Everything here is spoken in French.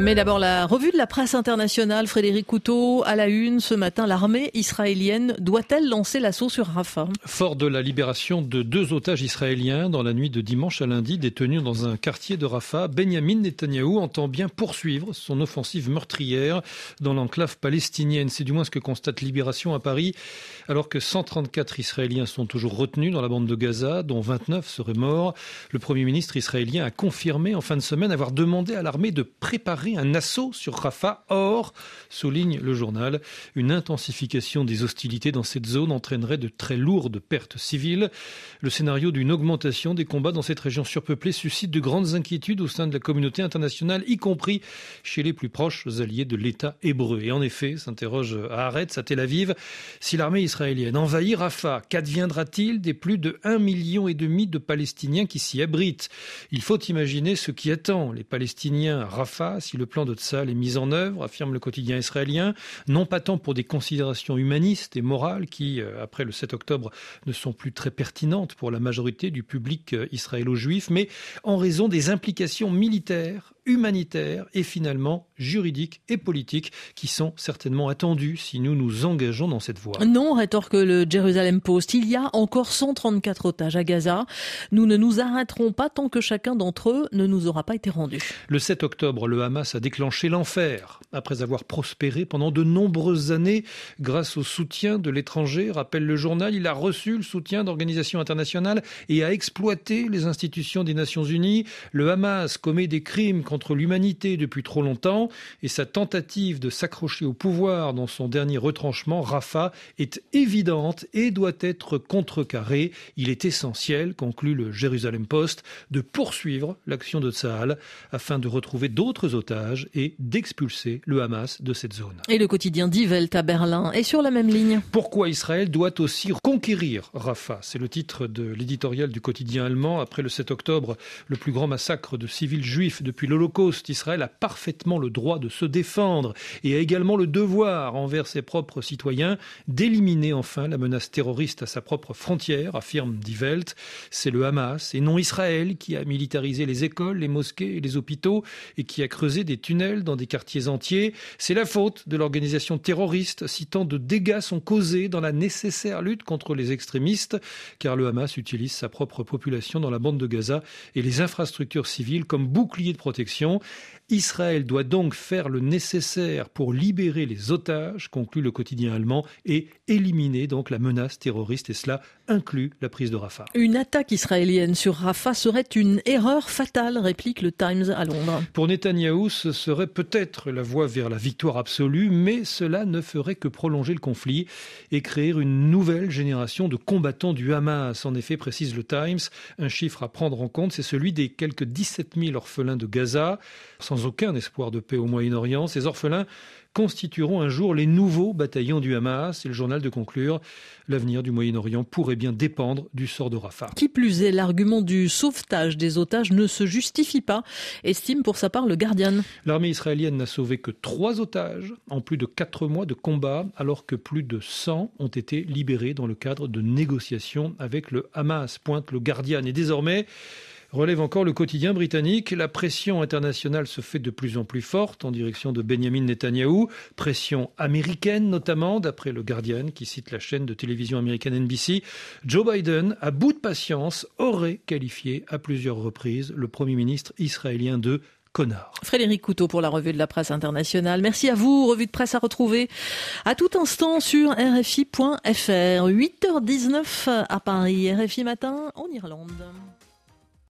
Mais d'abord, la revue de la presse internationale, Frédéric Couteau, à la une, ce matin, l'armée israélienne doit-elle lancer l'assaut sur Rafah? Fort de la libération de deux otages israéliens dans la nuit de dimanche à lundi, détenus dans un quartier de Rafah, Benjamin Netanyahou entend bien poursuivre son offensive meurtrière dans l'enclave palestinienne. C'est du moins ce que constate Libération à Paris, alors que 134 Israéliens sont toujours retenus dans la bande de Gaza, dont 29 seraient morts. Le Premier ministre israélien a confirmé en fin de semaine avoir demandé à l'armée de préparer un assaut sur Rafah. Or, souligne le journal, une intensification des hostilités dans cette zone entraînerait de très lourdes pertes civiles. Le scénario d'une augmentation des combats dans cette région surpeuplée suscite de grandes inquiétudes au sein de la communauté internationale, y compris chez les plus proches alliés de l'État hébreu. Et en effet, s'interroge Haaretz à Tel Aviv, si l'armée israélienne envahit Rafah, qu'adviendra-t-il des plus de 1,5 million et demi de Palestiniens qui s'y abritent? Il faut imaginer ce qui attend les Palestiniens à Rafah si le plan de Tzal est mis en œuvre, affirme le quotidien israélien, non pas tant pour des considérations humanistes et morales qui, euh, après le 7 octobre, ne sont plus très pertinentes pour la majorité du public euh, israélo-juif, mais en raison des implications militaires humanitaires et finalement juridiques et politiques qui sont certainement attendus si nous nous engageons dans cette voie. Non, rétorque le Jerusalem Post, il y a encore 134 otages à Gaza. Nous ne nous arrêterons pas tant que chacun d'entre eux ne nous aura pas été rendu. Le 7 octobre, le Hamas a déclenché l'enfer après avoir prospéré pendant de nombreuses années grâce au soutien de l'étranger, rappelle le journal, il a reçu le soutien d'organisations internationales et a exploité les institutions des Nations Unies. Le Hamas commet des crimes contre contre l'humanité depuis trop longtemps et sa tentative de s'accrocher au pouvoir dans son dernier retranchement, Rafah, est évidente et doit être contrecarrée. Il est essentiel, conclut le Jérusalem Post, de poursuivre l'action de Tsahal afin de retrouver d'autres otages et d'expulser le Hamas de cette zone. Et le quotidien Die Welt à Berlin est sur la même ligne. Pourquoi Israël doit aussi conquérir Rafah? C'est le titre de l'éditorial du quotidien allemand après le 7 octobre, le plus grand massacre de civils juifs depuis l'Holocauste Israël a parfaitement le droit de se défendre et a également le devoir envers ses propres citoyens d'éliminer enfin la menace terroriste à sa propre frontière, affirme Die Welt. C'est le Hamas et non Israël qui a militarisé les écoles, les mosquées et les hôpitaux et qui a creusé des tunnels dans des quartiers entiers. C'est la faute de l'organisation terroriste si tant de dégâts sont causés dans la nécessaire lutte contre les extrémistes, car le Hamas utilise sa propre population dans la bande de Gaza et les infrastructures civiles comme bouclier de protection protection. Israël doit donc faire le nécessaire pour libérer les otages, conclut le quotidien allemand, et éliminer donc la menace terroriste, et cela inclut la prise de Rafah. Une attaque israélienne sur Rafah serait une erreur fatale, réplique le Times à Londres. Pour Netanyahou, ce serait peut-être la voie vers la victoire absolue, mais cela ne ferait que prolonger le conflit et créer une nouvelle génération de combattants du Hamas. En effet, précise le Times, un chiffre à prendre en compte, c'est celui des quelques 17 000 orphelins de Gaza sans aucun espoir de paix au Moyen-Orient. Ces orphelins constitueront un jour les nouveaux bataillons du Hamas. Et le journal de conclure, l'avenir du Moyen-Orient pourrait bien dépendre du sort de Rafah. Qui plus est, l'argument du sauvetage des otages ne se justifie pas, estime pour sa part le Guardian. L'armée israélienne n'a sauvé que trois otages en plus de quatre mois de combat, alors que plus de 100 ont été libérés dans le cadre de négociations avec le Hamas, pointe le Guardian. Et désormais, Relève encore le quotidien britannique. La pression internationale se fait de plus en plus forte en direction de Benjamin Netanyahou. Pression américaine notamment, d'après le Guardian qui cite la chaîne de télévision américaine NBC. Joe Biden, à bout de patience, aurait qualifié à plusieurs reprises le Premier ministre israélien de Connard. Frédéric Couteau pour la revue de la presse internationale. Merci à vous. Revue de presse à retrouver à tout instant sur RFI.fr. 8h19 à Paris. RFI matin en Irlande.